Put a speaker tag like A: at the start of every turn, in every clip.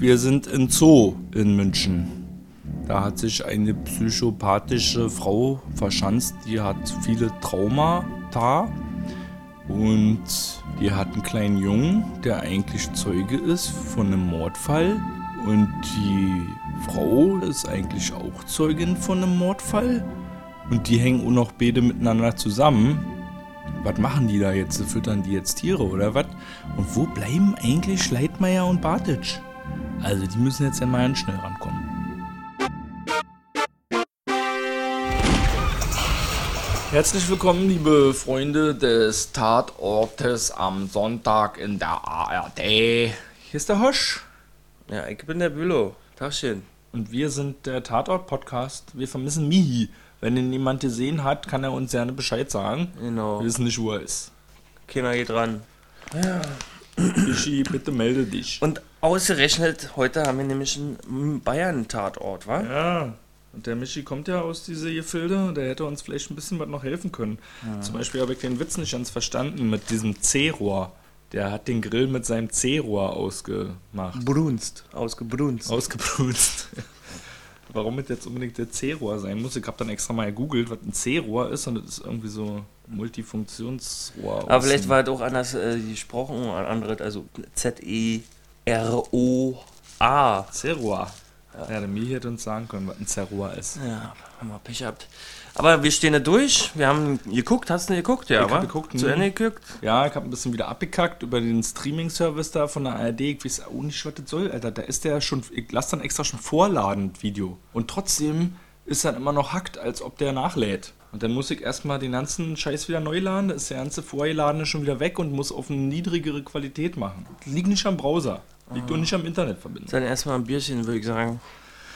A: Wir sind in Zoo in München. Da hat sich eine psychopathische Frau verschanzt, die hat viele Traumata und die hat einen kleinen Jungen, der eigentlich Zeuge ist von einem Mordfall. Und die Frau ist eigentlich auch Zeugin von einem Mordfall. Und die hängen auch noch beide miteinander zusammen. Was machen die da jetzt? Füttern die jetzt Tiere oder was? Und wo bleiben eigentlich Schleitmeier und Bartitsch? Also die müssen jetzt ja mal ganz schnell rankommen. Herzlich willkommen, liebe Freunde des Tatortes am Sonntag in der ARD. Hier ist der Hosch
B: Ja, ich bin der Bülow. Tagchen.
A: und wir sind der Tatort-Podcast. Wir vermissen Mihi. Wenn ihn jemand gesehen hat, kann er uns gerne Bescheid sagen.
B: Genau.
A: Wir wissen nicht, wo er ist.
B: Keiner geht ran.
A: Michi, bitte melde dich.
B: Und ausgerechnet, heute haben wir nämlich einen Bayern-Tatort, wa?
A: Ja, und der Michi kommt ja aus diese Gefilde, der hätte uns vielleicht ein bisschen was noch helfen können. Zum Beispiel habe ich den Witz nicht ganz verstanden mit diesem C-Rohr. Der hat den Grill mit seinem C-Rohr ausgemacht.
B: Brunst. Ausgebrunst.
A: Ausgebrunst. Warum es jetzt unbedingt der C-Rohr sein muss, ich habe dann extra mal gegoogelt, was ein C-Rohr ist und das ist irgendwie so ein Multifunktionsrohr.
B: Aber vielleicht war es auch anders äh, gesprochen, ein anderes, also Z-E-R-O-A.
A: C-Rohr. Ja, der Michi hätte uns sagen können, was ein C-Rohr ist.
B: Ja, haben wir Pech gehabt. Aber wir stehen da durch. Wir haben geguckt. Hast du geguckt? Ja,
A: Ich hab geguckt,
B: Zu
A: mhm.
B: Ende geguckt?
A: Ja, ich habe ein bisschen wieder abgekackt über den Streaming-Service da von der ARD. Ich weiß auch nicht, was das soll, Alter. Da ist der schon, ich lasse dann extra schon vorladen, Video. Und trotzdem ist dann immer noch hackt, als ob der nachlädt. Und dann muss ich erstmal den ganzen Scheiß wieder neu laden. Da ist der ganze vorgeladene schon wieder weg und muss auf eine niedrigere Qualität machen. Liegt nicht am Browser. Liegt
B: Ah.
A: auch nicht am Internetverbindung.
B: Dann erstmal ein Bierchen, würde ich sagen.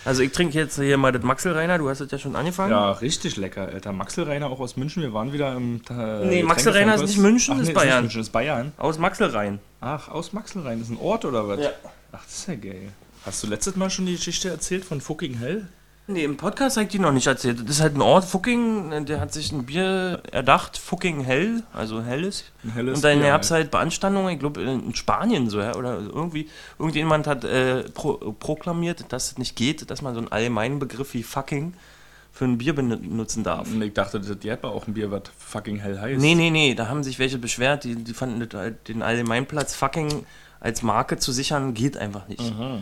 B: Also ich trinke jetzt hier mal das Maxelreiner. Du hast es ja schon angefangen.
A: Ja, richtig lecker, Alter. Maxel Reiner auch aus München. Wir waren wieder im. Äh,
B: Nee, Maxel Reiner ist nicht München,
A: Ach,
B: ist
A: nee,
B: Bayern.
A: Nicht München, ist Bayern.
B: Aus Maxelrhein.
A: Ach, aus Maxelrhein. Das ist ein Ort oder was?
B: Ja.
A: Ach, das ist ja geil. Hast du letztes Mal schon die Geschichte erzählt von Fucking Hell?
B: Nee, im Podcast ich die noch nicht erzählt. Das ist halt ein Ort, Fucking, der hat sich ein Bier erdacht, Fucking Hell, also helles.
A: Ein helles
B: Und dann gab es halt Beanstandungen, ich glaube in Spanien so, oder irgendwie, irgendjemand hat äh, pro, proklamiert, dass es nicht geht, dass man so einen allgemeinen Begriff wie Fucking für ein Bier benutzen darf.
A: Und ich dachte, das hätte auch ein Bier, was Fucking Hell heißt.
B: Nee, nee, nee, da haben sich welche beschwert, die, die fanden halt, den Allgemeinplatz Fucking als Marke zu sichern, geht einfach nicht.
A: Aha.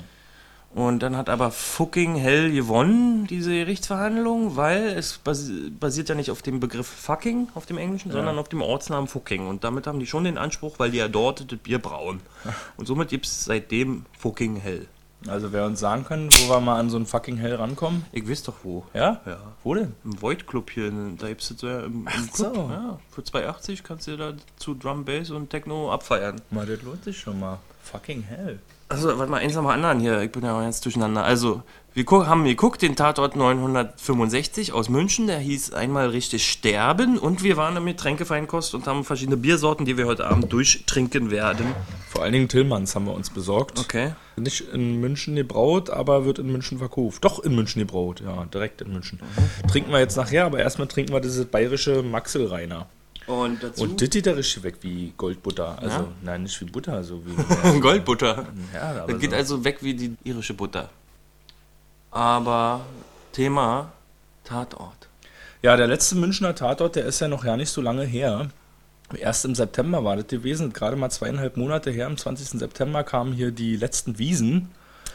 B: Und dann hat aber fucking Hell gewonnen, diese Gerichtsverhandlung, weil es basi basiert ja nicht auf dem Begriff fucking, auf dem Englischen, sondern auf dem Ortsnamen fucking. Und damit haben die schon den Anspruch, weil die ja dort das Bier brauen. Und somit gibt es seitdem fucking Hell.
A: Also wer uns sagen kann, wo wir mal an so ein Fucking Hell rankommen?
B: Ich weiß doch wo.
A: Ja?
B: Ja.
A: Wo denn?
B: Im Void Club hier, da gibt es so ja im, im
A: Ach
B: Club.
A: so.
B: Ja, für 2,80 kannst du da zu Drum, Bass und Techno abfeiern.
A: Mal, das lohnt sich schon mal. Fucking Hell.
B: Also, warte mal, eins nach dem anderen hier. Ich bin ja auch jetzt durcheinander. Also, wir haben geguckt, den Tatort 965 aus München. Der hieß einmal richtig Sterben. Und wir waren im Getränkefeinkost und haben verschiedene Biersorten, die wir heute Abend durchtrinken werden.
A: Vor allen Dingen Tillmanns haben wir uns besorgt.
B: Okay.
A: Nicht in München gebraut, aber wird in München verkauft. Doch in München gebraut, ja, direkt in München. Trinken wir jetzt nachher, aber erstmal trinken wir dieses bayerische Maxelreiner.
B: Und dazu
A: Und das geht da richtig weg wie Goldbutter. Also,
B: Ja?
A: nein, nicht wie Butter, so wie.
B: Goldbutter.
A: ja,
B: Das geht
A: so.
B: also weg wie die irische Butter. Aber Thema Tatort.
A: Ja, der letzte Münchner Tatort, der ist ja noch gar nicht so lange her. Erst im September war das gewesen, gerade mal zweieinhalb Monate her. Am 20. September kamen hier die letzten Wiesen.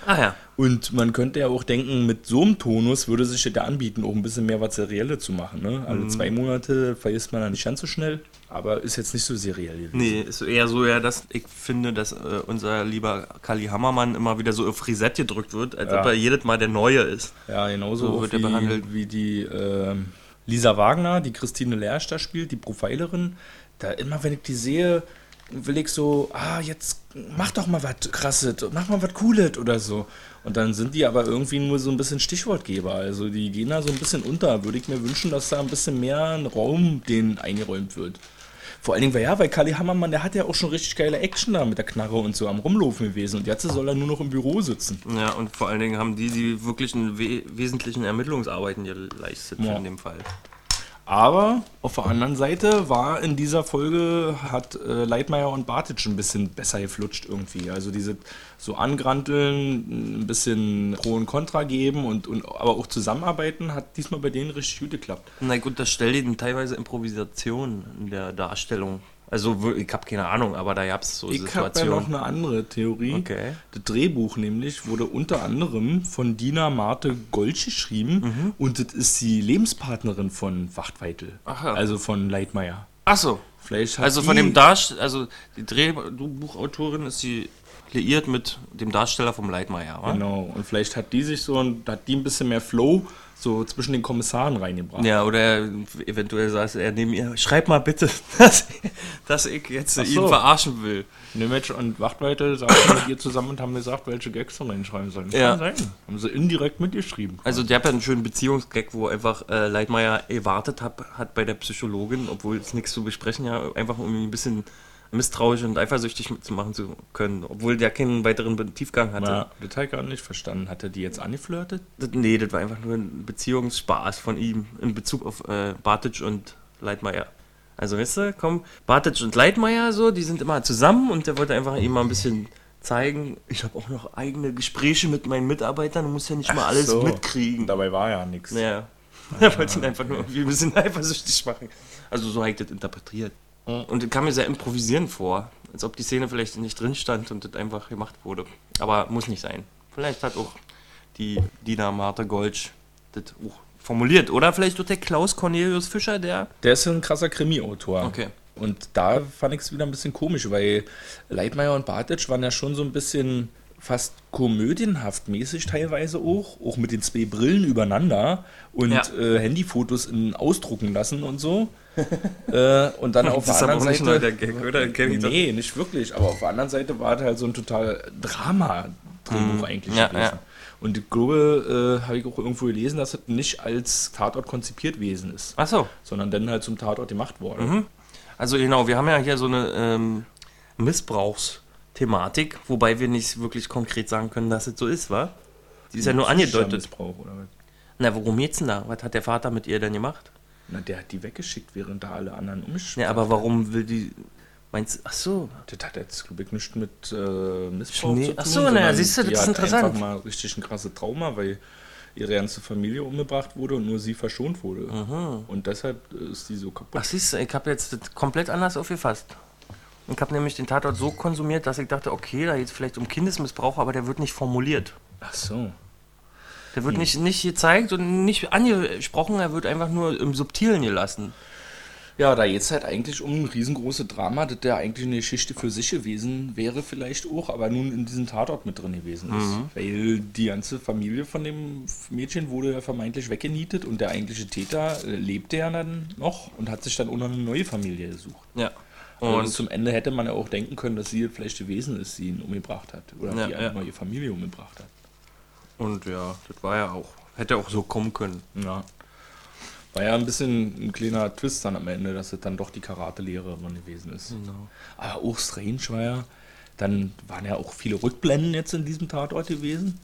B: Ah ja.
A: Und man könnte ja auch denken, mit so einem Tonus würde sich das ja anbieten, auch ein bisschen mehr was Serielle zu machen. Ne? Alle
B: Mhm.
A: zwei Monate vergisst man dann nicht ganz so schnell, aber ist jetzt nicht so seriell gewesen.
B: Nee, ist eher so, ja, dass ich finde, dass äh, unser lieber Kali Hammermann immer wieder so auf Reset gedrückt wird, als
A: Ja.
B: ob er jedes Mal der Neue ist.
A: Ja, genauso
B: So wird er behandelt.
A: wie die ähm, Lisa Wagner, die Christine Lersch da spielt, die Profilerin. Da immer, wenn ich die sehe, will ich so, ah, jetzt mach doch mal was krasses, mach mal was cooles oder so. Und dann sind die aber irgendwie nur so ein bisschen Stichwortgeber. Also die gehen da so ein bisschen unter. Würde ich mir wünschen, dass da ein bisschen mehr ein Raum denen eingeräumt wird. Vor allen Dingen, weil ja, weil Kali Hammermann, der hat ja auch schon richtig geile Action da mit der Knarre und so am Rumlaufen gewesen. Und jetzt soll er nur noch im Büro sitzen.
B: Ja, und vor allen Dingen haben die die wirklichen we wesentlichen Ermittlungsarbeiten geleistet
A: Ja.
B: in dem Fall.
A: Aber auf der anderen Seite war in dieser Folge, hat äh, Leitmeier und Bartic ein bisschen besser geflutscht irgendwie. Also diese so angranteln, ein bisschen Pro und Contra geben und, und aber auch zusammenarbeiten, hat diesmal bei denen richtig gut geklappt.
B: Na gut, das stellt ihnen teilweise Improvisation in der Darstellung. Also ich habe keine Ahnung, aber da gab es so
A: Ich habe ja noch
B: Situationen.
A: eine andere Theorie.
B: Okay.
A: Das Drehbuch nämlich wurde unter anderem von Dina Marte Golsch geschrieben und das ist die Lebenspartnerin von Wachtweitel.
B: Aha.
A: Also von Leitmeier.
B: Ach so.
A: Vielleicht hat
B: Also von dem Darsteller, also die Drehbuchautorin ist sie liiert mit dem Darsteller vom Leitmeier, wa?
A: Genau. Und vielleicht hat die sich so hat die ein bisschen mehr Flow so zwischen den Kommissaren reingebracht.
B: Ja, oder er- eventuell saß er neben ihr, schreib mal bitte, dass, dass ich jetzt
A: Ach
B: ihn
A: so.
B: verarschen will.
A: Nemetsch und Wachtweitel saßen mit ihr zusammen und haben gesagt, welche Gags sie reinschreiben sollen.
B: Ja.
A: Kann sein. Haben sie indirekt mitgeschrieben.
B: Also der hat ja einen schönen Beziehungsgag, wo einfach äh, Leitmeier erwartet hat, hat bei der Psychologin, obwohl es nichts zu besprechen, ja, einfach um ihn ein bisschen misstrauisch und eifersüchtig zu machen zu können, obwohl der keinen weiteren Tiefgang hatte.
A: Ja, das habe ich gar nicht verstanden. Hat er die jetzt angeflirtet?
B: Das, nee, das war einfach nur ein Beziehungsspaß von ihm in Bezug auf äh, Bartic und Leitmeier. Also weißt du, komm, Bartic und Leitmeier so, die sind immer zusammen und der wollte einfach ihm mal ein bisschen zeigen, ich habe auch noch eigene Gespräche mit meinen Mitarbeitern, du musst ja nicht mal alles
A: So.
B: mitkriegen.
A: Dabei war ja nichts.
B: Naja, er wollte ihn einfach nur irgendwie ein bisschen eifersüchtig machen. Also so habe ich das interpretiert. Und das kam mir sehr improvisierend vor, als ob die Szene vielleicht nicht drin stand und das einfach gemacht wurde. Aber muss nicht sein. Vielleicht hat auch die Dina Martha Golsch das auch formuliert. Oder vielleicht auch der Klaus Cornelius Fischer, der.
A: Der ist ein krasser Krimi-Autor.
B: Okay.
A: Und da fand ich es wieder ein bisschen komisch, weil Leitmeier und Bartic waren ja schon so ein bisschen fast komödienhaft mäßig teilweise auch, auch mit den zwei Brillen übereinander und
B: Ja.
A: äh, Handyfotos in ausdrucken lassen und so. Äh, und dann auf der anderen Seite.
B: Gag, oder? Kenn ich.
A: Nee, nicht wirklich. Aber auf der anderen Seite war es halt so ein total Drama-Drehbuch eigentlich
B: Mhm. Ja,
A: gewesen.
B: ja.
A: Und ich glaube, äh, habe ich auch irgendwo gelesen, dass es nicht als Tatort konzipiert gewesen ist,
B: Ach so.
A: sondern dann halt zum Tatort gemacht wurde.
B: Mhm. Also genau, wir haben ja hier so eine ähm, Missbrauchsthematik, wobei wir nicht wirklich konkret sagen können, dass es so ist, wa? Die ist ja nur angedeutet.
A: Missbrauch oder was?
B: Na, worum geht's denn da? Was hat der Vater mit ihr denn gemacht?
A: Na, der hat die weggeschickt, während da alle anderen umgeschickt
B: Ja, aber warum will die. Meinst Ach so.
A: Das hat jetzt, glaube ich, nichts mit äh, Missbrauch
B: Schnee-
A: zu tun.
B: Ach so, na ja,
A: sondern
B: siehst du, das ist
A: hat
B: interessant.
A: einfach mal richtig ein krasses Trauma, weil ihre ganze Familie umgebracht wurde und nur sie verschont wurde. Und deshalb ist die so kaputt.
B: Ach, siehst du, ich habe jetzt das komplett anders aufgefasst. Ich habe nämlich den Tatort so konsumiert, dass ich dachte, okay, da geht es vielleicht um Kindesmissbrauch, aber der wird nicht formuliert.
A: Ach so.
B: Der wird nicht, nicht gezeigt und nicht angesprochen, er wird einfach nur im Subtilen gelassen.
A: Ja, da jetzt halt eigentlich um ein riesengroße Drama, das der eigentlich eine Geschichte für sich gewesen wäre, vielleicht auch, aber nun in diesem Tatort mit drin gewesen ist. Weil die ganze Familie von dem Mädchen wurde ja vermeintlich weggenietet und der eigentliche Täter äh, lebte ja dann noch und hat sich dann auch noch eine neue Familie gesucht.
B: Ja.
A: Und
B: Und
A: zum Ende hätte man ja auch denken können, dass sie vielleicht gewesen ist, die ihn umgebracht hat. Oder
B: Ja,
A: die
B: ja.
A: einfach mal ihre Familie umgebracht hat.
B: Und ja, das war ja auch. Hätte auch so kommen können.
A: Ja. War ja ein bisschen ein kleiner Twist dann am Ende, dass es dann doch die Karate-Lehrerin gewesen ist.
B: Genau.
A: Aber auch strange war ja, dann waren ja auch viele Rückblenden jetzt in diesem Tatort gewesen.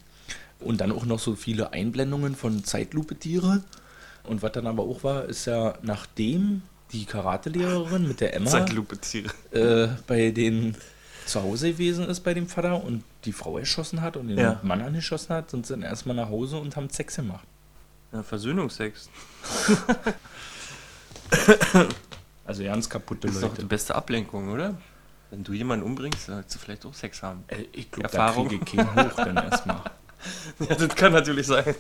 A: Und dann auch noch so viele Einblendungen von Zeitlupe-Tiere. Und was dann aber auch war, ist ja, nachdem die Karate-Lehrerin mit der Emma
B: Zeitlupe Tiere.
A: äh, bei den zu Hause gewesen ist bei dem Vater und die Frau erschossen hat und den
B: Ja.
A: Mann angeschossen hat, sind sie dann erstmal nach Hause und haben Sex gemacht.
B: Ja, Versöhnungsex.
A: Also ganz kaputte
B: Das ist doch die
A: Leute.
B: beste Ablenkung, oder? Wenn du jemanden umbringst, sollst du vielleicht auch Sex haben.
A: Äh, Ich glaube, da
B: Erfahrung.
A: kriege ich keinen hoch dann erstmal.
B: Ja, das kann natürlich sein.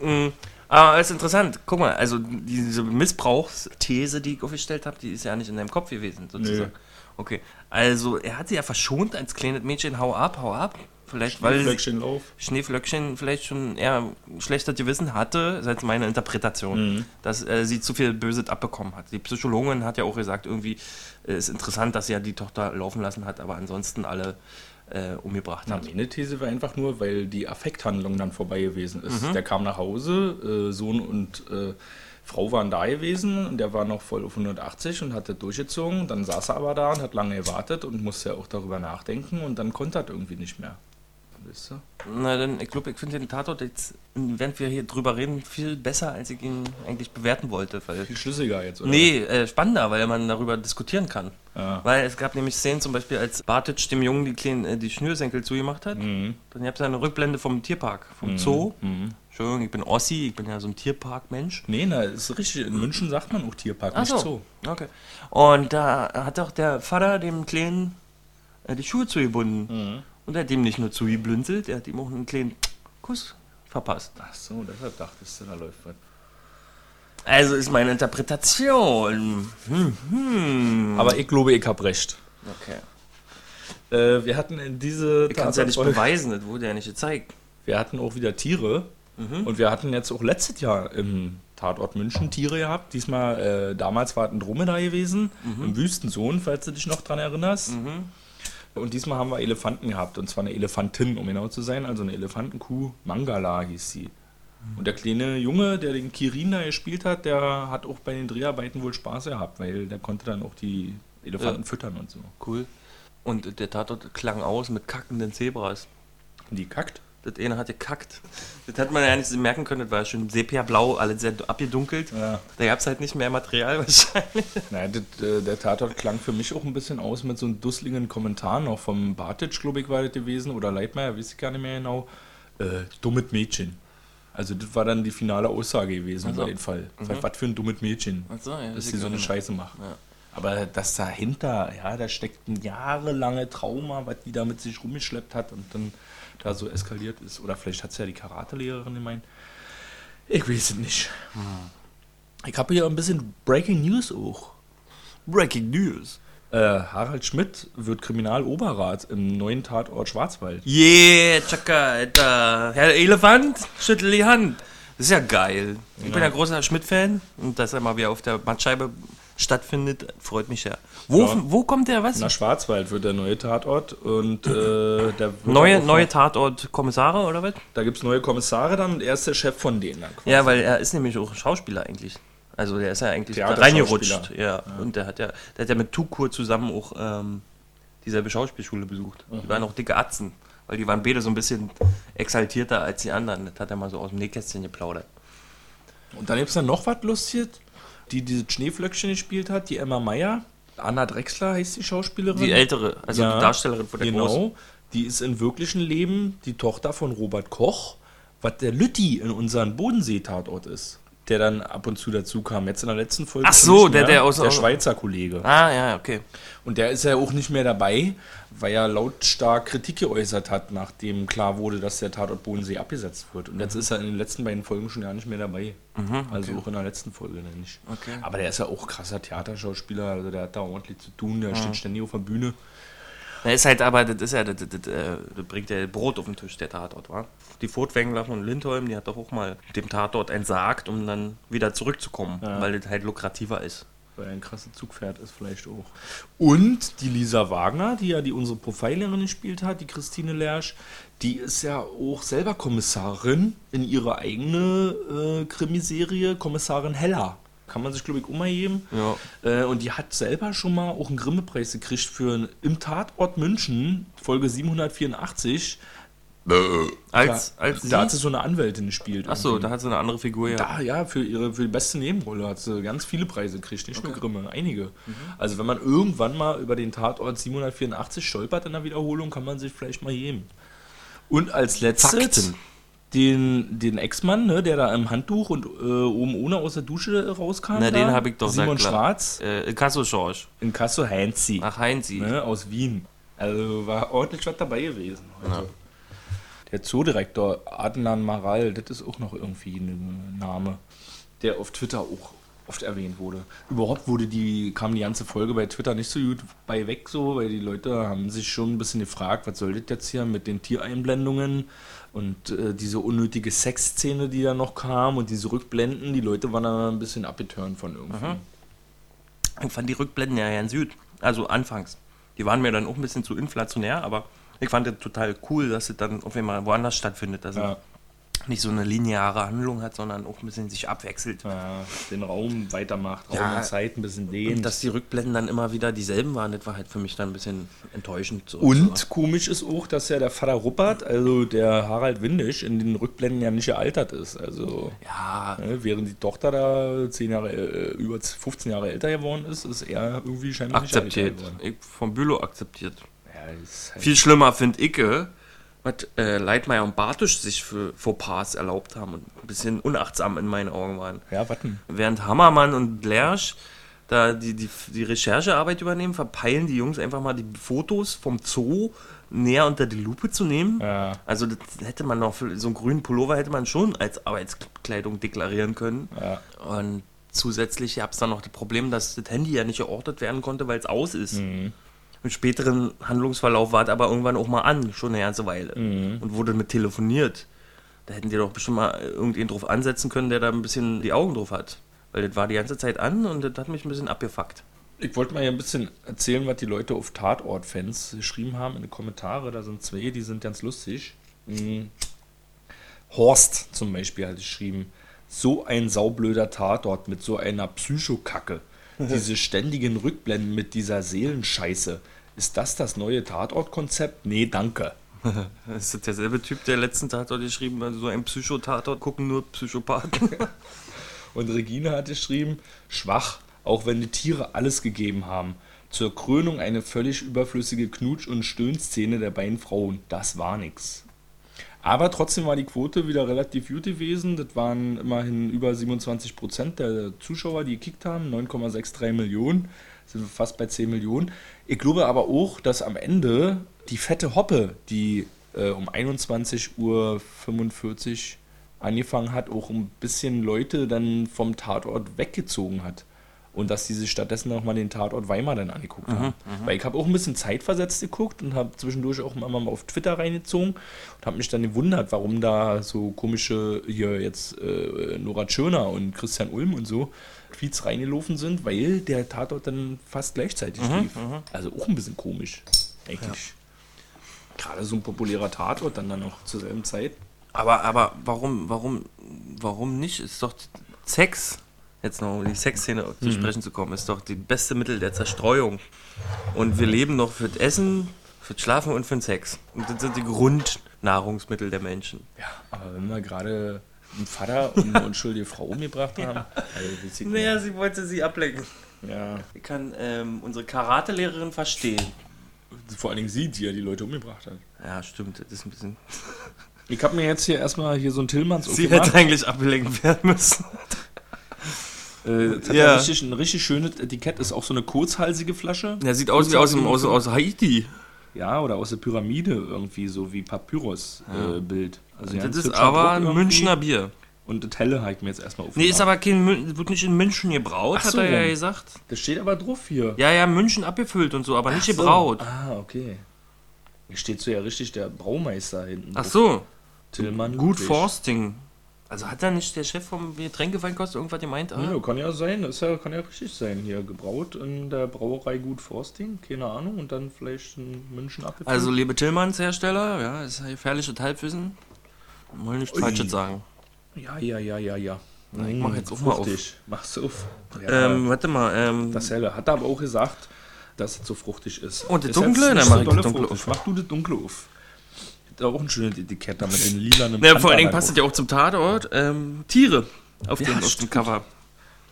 B: Aber es ist interessant. Guck mal, also diese Missbrauchsthese, die ich aufgestellt habe, die ist ja nicht in deinem Kopf gewesen, sozusagen. Okay, also er hat sie ja verschont als kleines Mädchen, hau ab, hau ab. Vielleicht, weil sie-
A: Flöckchen Lauf.
B: Schneeflöckchen vielleicht schon eher schlechtes Gewissen hatte, das ist jetzt meine Interpretation,
A: Mhm.
B: dass äh, sie zu viel Böses abbekommen hat. Die Psychologin hat ja auch gesagt, irgendwie äh, ist interessant, dass sie ja die Tochter laufen lassen hat, aber ansonsten alle äh, umgebracht
A: Na,
B: hat.
A: meine These war einfach nur, weil die Affekthandlung dann vorbei gewesen ist.
B: Mhm.
A: Der kam nach Hause, äh, Sohn und äh, Frau waren da gewesen und der war noch voll auf 180 und hat das durchgezogen. Dann saß er aber da und hat lange gewartet und musste ja auch darüber nachdenken und dann konnte er irgendwie nicht mehr. Weißt du?
B: Na, dann, ich glaube, ich finde den Tatort jetzt, während wir hier drüber reden, viel besser, als ich ihn eigentlich bewerten wollte. Weil,
A: Viel schlüssiger jetzt, oder?
B: nee, äh, spannender, weil man darüber diskutieren kann.
A: Ja.
B: Weil es gab nämlich Szenen, zum Beispiel, als Bartic dem Jungen die, kleinen, äh, die Schnürsenkel zugemacht hat.
A: Mhm.
B: Dann gab es eine Rückblende vom Tierpark, vom Zoo. Entschuldigung, ich bin Ossi, ich bin ja so ein Tierparkmensch.
A: Nee, na, ist richtig. In München sagt man auch Tierpark, nicht
B: Ach
A: so.
B: Okay. Und da hat auch der Vater dem Kleinen äh, die Schuhe zugebunden. Und er hat ihm nicht nur zugeblünzelt, er hat ihm auch einen kleinen Kuss verpasst.
A: Ach so, deshalb dachtest du, da läuft was.
B: Also ist meine Interpretation. Hm, hm.
A: Aber ich glaube, ich hab recht.
B: Okay.
A: Äh, wir hatten in diese
B: Ich kann es ja nicht beweisen, das wurde ja nicht gezeigt.
A: Wir hatten auch wieder Tiere. Und wir hatten jetzt auch letztes Jahr im Tatort München Tiere gehabt. Diesmal, äh, damals war es ein Dromedar gewesen, im Wüstensohn, falls du dich noch dran erinnerst. Und diesmal haben wir Elefanten gehabt, und zwar eine Elefantin, um genau zu sein, also eine Elefantenkuh, Mangala hieß sie. Und der kleine Junge, der den Kirin da gespielt hat, der hat auch bei den Dreharbeiten wohl Spaß gehabt, weil der konnte dann auch die Elefanten
B: Ja.
A: füttern und so.
B: Cool. Und der Tatort klang aus mit kackenden Zebras.
A: Die kackt?
B: Das eine hat gekackt. Das hat man ja nicht merken können, das war schon sepia-blau, alles sehr abgedunkelt.
A: Ja.
B: Da gab es halt nicht mehr Material wahrscheinlich.
A: Naja, das, äh, der Tatort klang für mich auch ein bisschen aus mit so einem dusseligen Kommentar noch vom Bartic, glaube ich, war das gewesen, oder Leitmeier, weiß ich gar nicht mehr genau. Äh, dummes Mädchen. Also das war dann die finale Aussage gewesen
B: Also.
A: über den Fall. Weil Was für ein dummes Mädchen,
B: so, ja,
A: dass sie so eine. Scheiße macht.
B: Ja.
A: Aber das dahinter, ja, da steckt ein jahrelange Trauma, was die da mit sich rumgeschleppt hat und dann da so eskaliert ist. Oder vielleicht hat es ja die Karatelehrerin gemeint. Ich weiß es nicht.
B: Hm.
A: Ich habe hier ein bisschen Breaking News auch.
B: Breaking News.
A: Äh, Harald Schmidt wird Kriminaloberrat im neuen Tatort Schwarzwald.
B: Yeah, Chaka, Alter. Herr Elefant, schüttel die Hand. Das ist ja geil. Ich bin ja großer Schmidt-Fan und dass er mal wieder auf der Mattscheibe stattfindet, freut mich ja. Wo,
A: Ja.
B: wo kommt der was?
A: Nach Schwarzwald wird der neue Tatort und äh, der
B: Neue, neue Tatort-Kommissare oder was?
A: Da gibt es neue Kommissare dann und er ist der Chef von denen. Dann quasi.
B: Ja, weil er ist nämlich auch Schauspieler eigentlich. Also der ist ja eigentlich reingerutscht. Ja. Und der hat ja, der hat ja mit Tukur zusammen auch ähm, dieselbe Schauspielschule besucht. Die waren auch dicke Atzen, weil die waren beide so ein bisschen exaltierter als die anderen. Das hat er mal so aus dem Nähkästchen geplaudert.
A: Und dann gibt es dann noch was Lustiges, die dieses Schneeflöckchen gespielt hat, die Emma Meyer. Anna Drexler heißt die Schauspielerin.
B: Die ältere, also
A: Ja,
B: die Darstellerin von der
A: Genau.
B: Großen.
A: Die ist im wirklichen Leben die Tochter von Robert Koch, was der Lütti in unserem Bodensee-Tatort ist. Der dann ab und zu dazu kam. Jetzt in der letzten Folge.
B: Ach so, der-
A: mehr.
B: der aus-
A: Der Schweizer Kollege.
B: Ah, ja, okay.
A: Und der ist ja auch nicht mehr dabei, weil er lautstark Kritik geäußert hat, nachdem klar wurde, dass der Tatort Bodensee abgesetzt wird. Und
B: Mhm.
A: jetzt ist er in den letzten beiden Folgen schon gar nicht mehr dabei. Also auch in der letzten Folge nicht.
B: Okay.
A: Aber der ist ja auch krasser Theaterschauspieler, also der hat da ordentlich zu tun, der steht ständig auf der Bühne.
B: Er ist halt aber, das ist ja, das, das, das, äh, das bringt ja Brot auf den Tisch, der Tatort, war. Die Furtwängler von Lindholm, die hat doch auch mal dem Tatort entsagt, um dann wieder zurückzukommen,
A: Ja.
B: weil das halt lukrativer ist.
A: Weil er ein krasses Zugpferd ist vielleicht auch. Und die Lisa Wagner, die ja die unsere Profilerin gespielt hat, die Christine Lersch, die ist ja auch selber Kommissarin in ihrer eigene äh, Krimiserie Kommissarin Hella. Kann man sich, glaube ich, umgeben.
B: Ja.
A: Äh, und die hat selber schon mal auch einen Grimme-Preis gekriegt für Im Tatort München, Folge 784.
B: Als,
A: da,
B: als
A: da hat
B: sie?
A: so eine Anwältin gespielt.
B: Achso, da hat sie eine andere Figur, ja.
A: Da, ja, für ihre für die beste Nebenrolle hat sie ganz viele Preise gekriegt, nicht nur Grimme, einige. Also wenn man irgendwann mal über den Tatort 784 stolpert in der Wiederholung, kann man sich vielleicht mal heben. Und als letztes
B: Fakten.
A: Den, den Ex-Mann, ne, der da im Handtuch und äh, oben ohne aus der Dusche rauskam.
B: Na,
A: da,
B: den habe ich doch
A: Simon. Schwarz
B: Äh, Kasso Schorsch.
A: in Casso Heinzi
B: Ach, Heinzi.
A: ne, aus Wien. Also war ordentlich was dabei gewesen. heute.
B: Ja.
A: Der Zoodirektor Adnan Maral, das ist auch noch irgendwie ein Name, der auf Twitter auch oft erwähnt wurde. Überhaupt wurde die, kam die ganze Folge bei Twitter nicht so gut bei weg, so, weil die Leute haben sich schon ein bisschen gefragt, was soll das jetzt hier mit den Tiereinblendungen und äh, diese unnötige Sexszene, die da noch kam und diese Rückblenden, die Leute waren da ein bisschen abgeturnt von irgendwie.
B: Ich fand die Rückblenden ja ganz süd. Also anfangs. Die waren mir dann auch ein bisschen zu inflationär, aber ich fand das total cool, dass es dann auf einmal woanders stattfindet. Also
A: Ja.
B: Nicht so eine lineare Handlung hat, sondern auch ein bisschen sich abwechselt.
A: Ja, den Raum weitermacht, Raum
B: Ja.
A: und Zeit ein bisschen
B: Und
A: dehnt.
B: dass die Rückblenden dann immer wieder dieselben waren, das war halt für mich dann ein bisschen enttäuschend. So.
A: Und komisch ist auch, dass ja der Vater Ruppert, also der Harald Windisch, in den Rückblenden ja nicht gealtert ist. Also
B: Ja,
A: ne, während die Tochter da 10 Jahre, äh, über 15 Jahre älter geworden ist, ist er irgendwie scheinbar nicht
B: akzeptiert.
A: geworden.
B: Ich, vom Bülow akzeptiert.
A: Ja, halt
B: Viel schlimmer finde ich, was äh, Leitmeier und Bartusch sich für Fauxpas erlaubt haben und ein bisschen unachtsam in meinen Augen waren.
A: ja, warten.
B: Während Hammermann und Lersch da die, die, die Recherchearbeit übernehmen, verpeilen die Jungs einfach mal die Fotos vom Zoo näher unter die Lupe zu nehmen.
A: Ja.
B: Also das hätte man noch, für so einen grünen Pullover hätte man schon als Arbeitskleidung deklarieren können.
A: Ja.
B: Und zusätzlich gab es dann noch das Problem, dass das Handy ja nicht geortet werden konnte, weil es aus ist.
A: Mhm.
B: Im späteren Handlungsverlauf war es aber irgendwann auch mal an, schon eine ganze Weile.
A: Mhm.
B: Und wurde mit telefoniert. Da hätten die doch bestimmt mal irgendwen drauf ansetzen können, der da ein bisschen die Augen drauf hat. Weil das war die ganze Zeit an und das hat mich ein bisschen abgefuckt.
A: Ich wollte mal hier ein bisschen erzählen, was die Leute auf Tatort-Fans geschrieben haben in die Kommentare. Da sind zwei, die sind ganz lustig. Mhm. Horst zum Beispiel hat geschrieben, so ein saublöder Tatort mit so einer Psychokacke. Diese ständigen Rückblenden mit dieser Seelenscheiße. Ist das das neue Tatort-Konzept? Nee, danke.
B: Das ist derselbe Typ, der letzten Tatort geschrieben hat, so ein Psychotatort gucken nur Psychopathen.
A: Und Regine hat geschrieben, schwach, auch wenn die Tiere alles gegeben haben. Zur Krönung eine völlig überflüssige Knutsch- und Stöhnszene der beiden Frauen. Das war nix. Aber trotzdem war die Quote wieder relativ gut gewesen. Das waren immerhin über 27 Prozent der Zuschauer, die gekickt haben. 9,63 Millionen. Sind wir fast bei 10 Millionen. Ich glaube aber auch, dass am Ende die fette Hoppe, die äh, um 21.45 Uhr angefangen hat, auch ein bisschen Leute dann vom Tatort weggezogen hat. Und dass die sich stattdessen noch mal den Tatort Weimar dann angeguckt haben. Weil ich habe auch ein bisschen zeitversetzt geguckt und habe zwischendurch auch immer mal auf Twitter reingezogen und habe mich dann gewundert, warum da so komische, hier jetzt äh, Nora Tschirner und Christian Ulm und so Tweets reingelaufen sind, weil der Tatort dann fast gleichzeitig lief. Also auch ein bisschen komisch, eigentlich. Gerade so ein populärer Tatort dann dann noch zur selben Zeit.
B: Aber, aber warum, warum, warum nicht? Ist doch Sex, jetzt noch um die Sexszene zu sprechen zu kommen, ist doch die beste Mittel der Zerstreuung. Und wir leben noch für das Essen, für Schlafen und für den Sex. Und das sind die Grundnahrungsmittel der Menschen.
A: Ja, aber wenn wir gerade einen Vater und eine unschuldige Frau umgebracht haben, also das sieht man-
B: sie wollte sie ablenken.
A: ja,
B: Ich kann ähm, unsere Karate-Lehrerin verstehen.
A: vor allen Dingen sie, die ja die Leute umgebracht hat.
B: Ja, stimmt. Das ist ein bisschen.
A: Ich habe mir jetzt hier erstmal hier so ein Tillmanns
B: Sie hätte eigentlich abgelenkt werden müssen.
A: Äh, das hat
B: Ja.
A: ja. richtig, ein richtig schönes Etikett, ist auch so eine kurzhalsige Flasche.
B: Ja, sieht aus wie aus, dem, aus, aus Haiti.
A: Ja, oder aus der Pyramide irgendwie, so wie Papyrus-Bild. also ganz
B: Das ist aber ein. Münchner Bier.
A: Und das helle habe ich mir jetzt erstmal
B: Nee, ist aber kein wird nicht in München gebraut,
A: Ach
B: hat
A: so,
B: er ja gesagt.
A: Das steht aber drauf hier.
B: Ja, ja, München abgefüllt und so, aber nicht
A: Ach so.
B: gebraut.
A: Ah, okay. Hier steht so ja richtig der Braumeister hinten.
B: Ach
A: drauf.
B: so,
A: Tillmann
B: gut
A: Ludwig.
B: Forsting. Also hat da nicht der Chef vom Getränkefeinkost irgendwas gemeint? Ah?
A: Ja, kann ja sein, das ja, kann ja richtig sein. Hier gebraut in der Brauerei Gut Forsting, keine Ahnung, und dann vielleicht in München abgefüllt.
B: Also, liebe Tillmanns Hersteller, ja, ist ein gefährliches Halbwissen. Wollen nicht. Falsches sagen.
A: ja, ja, ja, ja, ja.
B: Na, ich mach jetzt auch mal auf.
A: fruchtig. Mach's auf. Ja,
B: Ähm, warte mal, ähm,
A: das helle. Hat er aber auch gesagt, dass es so fruchtig ist.
B: Und das Dunkle? Dann mach ich das Dunkle auf.
A: Mach du das Dunkle auf. Auch ein schönes Etikett da mit den lilanen
B: ja, vor allen Dingen passt es ja auch zum Tatort. Ähm, Tiere auf,
A: Ja,
B: dem, auf dem. Cover.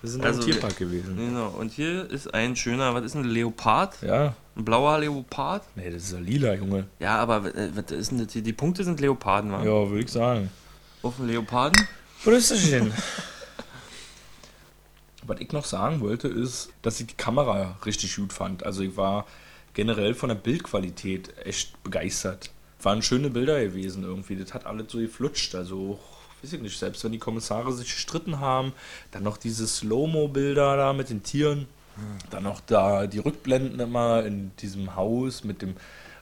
A: Das ist ein
B: Also,
A: Tierpark gewesen.
B: Genau, und hier ist ein schöner, was ist ein Leopard?
A: Ja.
B: Ein blauer Leopard?
A: Nee, das ist ja lila, Junge.
B: Ja, aber äh, was ist denn das? Die, die Punkte sind Leoparden, wa?
A: Ja, würde ich sagen.
B: Auf dem Leoparden?
A: Brüsterchen. Was ich noch sagen wollte, ist, dass ich die Kamera richtig gut fand. Also ich war generell von der Bildqualität echt begeistert. Waren schöne Bilder gewesen irgendwie. Das hat alles so geflutscht. Also, weiß ich nicht, selbst wenn die Kommissare sich gestritten haben, dann noch diese Slow-Mo-Bilder da mit den Tieren. Dann noch da die Rückblenden immer in diesem Haus mit dem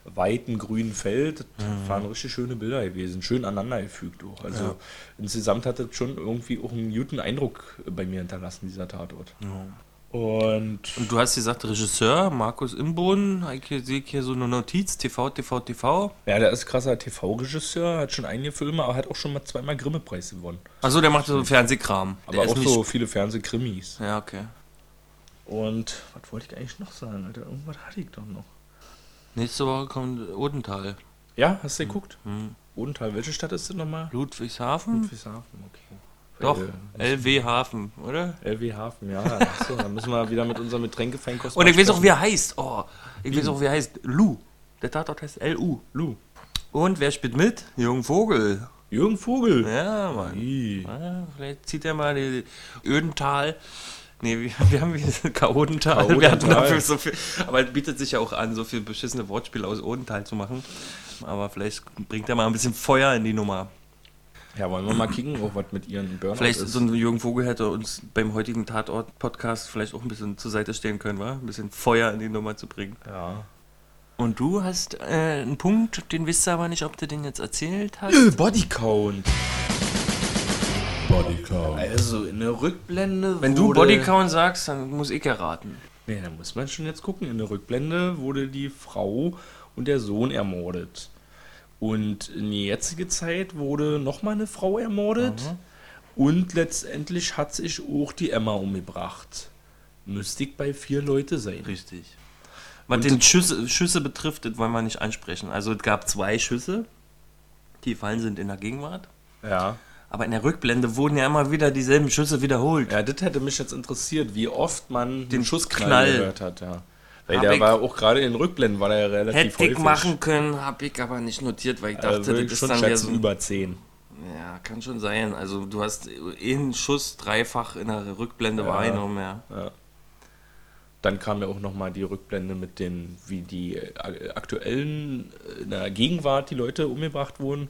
A: weiten grünen Feld. Das waren richtig schöne Bilder gewesen. Schön aneinandergefügt auch. Also
B: Ja.
A: insgesamt hat das schon irgendwie auch einen guten Eindruck bei mir hinterlassen, dieser Tatort. Und
B: Und du hast gesagt, Regisseur Markus Imboden, ich sehe hier so eine Notiz, TV, TV, TV.
A: ja, der ist krasser TV-Regisseur, hat schon einige Filme, aber hat auch schon mal zweimal Grimme-Preis gewonnen.
B: Achso, der macht so Fernsehkram.
A: Aber
B: der
A: auch so viele Fernsehkrimis.
B: Ja, okay.
A: Und was wollte ich eigentlich noch sagen, Alter? Irgendwas hatte ich doch noch.
B: Nächste Woche kommt Odenthal.
A: Ja, hast du geguckt?
B: Hm.
A: Odenthal, welche Stadt ist das nochmal?
B: Ludwigshafen?
A: Ludwigshafen, okay.
B: Doch,
A: Äh,
B: LW Hafen, oder?
A: LW Hafen, ja. Achso, dann müssen wir wieder mit unserem Getränkefeinkost.
B: Und ich weiß auch, wie er heißt. Oh, ich weiß auch, wie er heißt. Lu. Der Tatort heißt L-U.
A: Lu.
B: Und wer spielt mit? Jürgen Vogel.
A: Jürgen Vogel.
B: Ja, Mann. Ja, vielleicht zieht er mal die Ödental. Nee, wir, wir haben hier Chaotental.
A: Chaotental.
B: Wir hatten dafür so viel. Aber es bietet sich ja auch an, so viel beschissene Wortspiele aus Odental zu machen. Aber vielleicht bringt er mal ein bisschen Feuer in die Nummer.
A: Ja, wollen wir mal kicken, auch was mit ihren Burnout
B: Vielleicht
A: ist.
B: so ein Jürgen Vogel hätte uns beim heutigen Tatort-Podcast vielleicht auch ein bisschen zur Seite stehen können, wa? Ein bisschen Feuer in die Nummer zu bringen.
A: ja.
B: Und du hast äh, einen Punkt, den wisst ihr aber nicht, ob du den jetzt erzählt hast.
A: Äh, Bodycount.
C: Bodycount.
A: Also in der Rückblende
B: Wenn du Bodycount sagst, dann muss ich erraten.
A: Nee, da muss man schon jetzt gucken. In der Rückblende wurde die Frau und der Sohn ermordet. Und in die jetzige Zeit wurde nochmal eine Frau ermordet. Und letztendlich hat sich auch die Emma umgebracht. Müsste ich bei vier Leute sein.
B: Richtig. Was
A: Und-
B: den Schüsse, Schüsse betrifft, das wollen wir nicht ansprechen. Also es gab zwei Schüsse, die gefallen sind in der Gegenwart.
A: Ja.
B: Aber in der Rückblende wurden ja immer wieder dieselben Schüsse wiederholt.
A: Ja, das hätte mich jetzt interessiert, wie oft man den Schussknall
B: Knall.
A: gehört hat, ja. Weil der
B: ich-
A: war auch gerade in den Rückblenden, war der ja relativ
B: Hätte ich
A: häufig.
B: machen können, habe ich aber nicht notiert, weil ich
A: Äh,
B: dachte,
A: würde
B: das
A: ich
B: ist
A: schon
B: dann wieder so.
A: über 10.
B: Ja, kann schon sein. Also du hast einen Schuss dreifach in der Rückblende
A: Ja.
B: wahrgenommen, ja.
A: Dann kam ja auch nochmal die Rückblende mit den, wie die äh, aktuellen, äh, in der Gegenwart die Leute umgebracht wurden.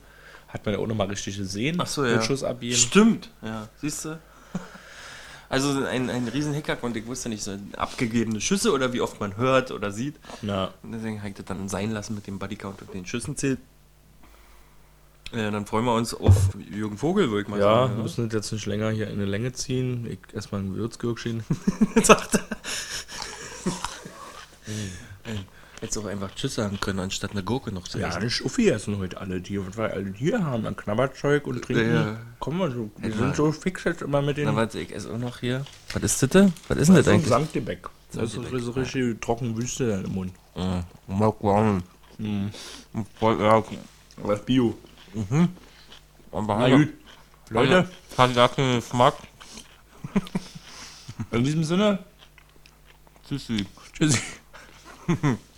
A: Hat man ja auch nochmal richtig gesehen.
B: Ach so, ja.
A: Mit Schuss abgeben.
B: Stimmt, ja. Siehst du? Also ein, ein riesen Hickhack und ich wusste nicht, so abgegebene Schüsse oder wie oft man hört oder sieht.
A: Na,
B: Und deswegen habe ich das dann sein lassen mit dem Bodycount und den Schüssen zählt. Ja, dann freuen wir uns auf Jürgen Vogel, würde ich mal
A: ja,
B: sagen.
A: wir müssen jetzt nicht länger hier in eine Länge ziehen. Ich erstmal ein Würzgürkchen.
B: Ja. Sagt er. Hättest auch einfach Tschüss sagen können, anstatt eine Gurke noch zu
A: Ja,
B: essen.
A: nicht Uffi essen heute alle die, wir alle hier haben an Knabberzeug und trinken.
B: Ja.
A: Kommen wir so. Wir sind so fix jetzt immer mit den.
B: Na, warte, ich esse auch noch hier. Was ist das denn? Was ist denn das
A: so ein
B: eigentlich?
A: Samtgebäck. Das ist so richtig trocken Wüste da im Mund.
B: Mm, mag warm.
A: Mhm.
B: Voll, ja,
A: Aber das Bio.
B: aber
A: Na gut. Leute,
B: hat gar keinen Geschmack.
A: in diesem Sinne,
B: Tschüssi.
A: tschüssi.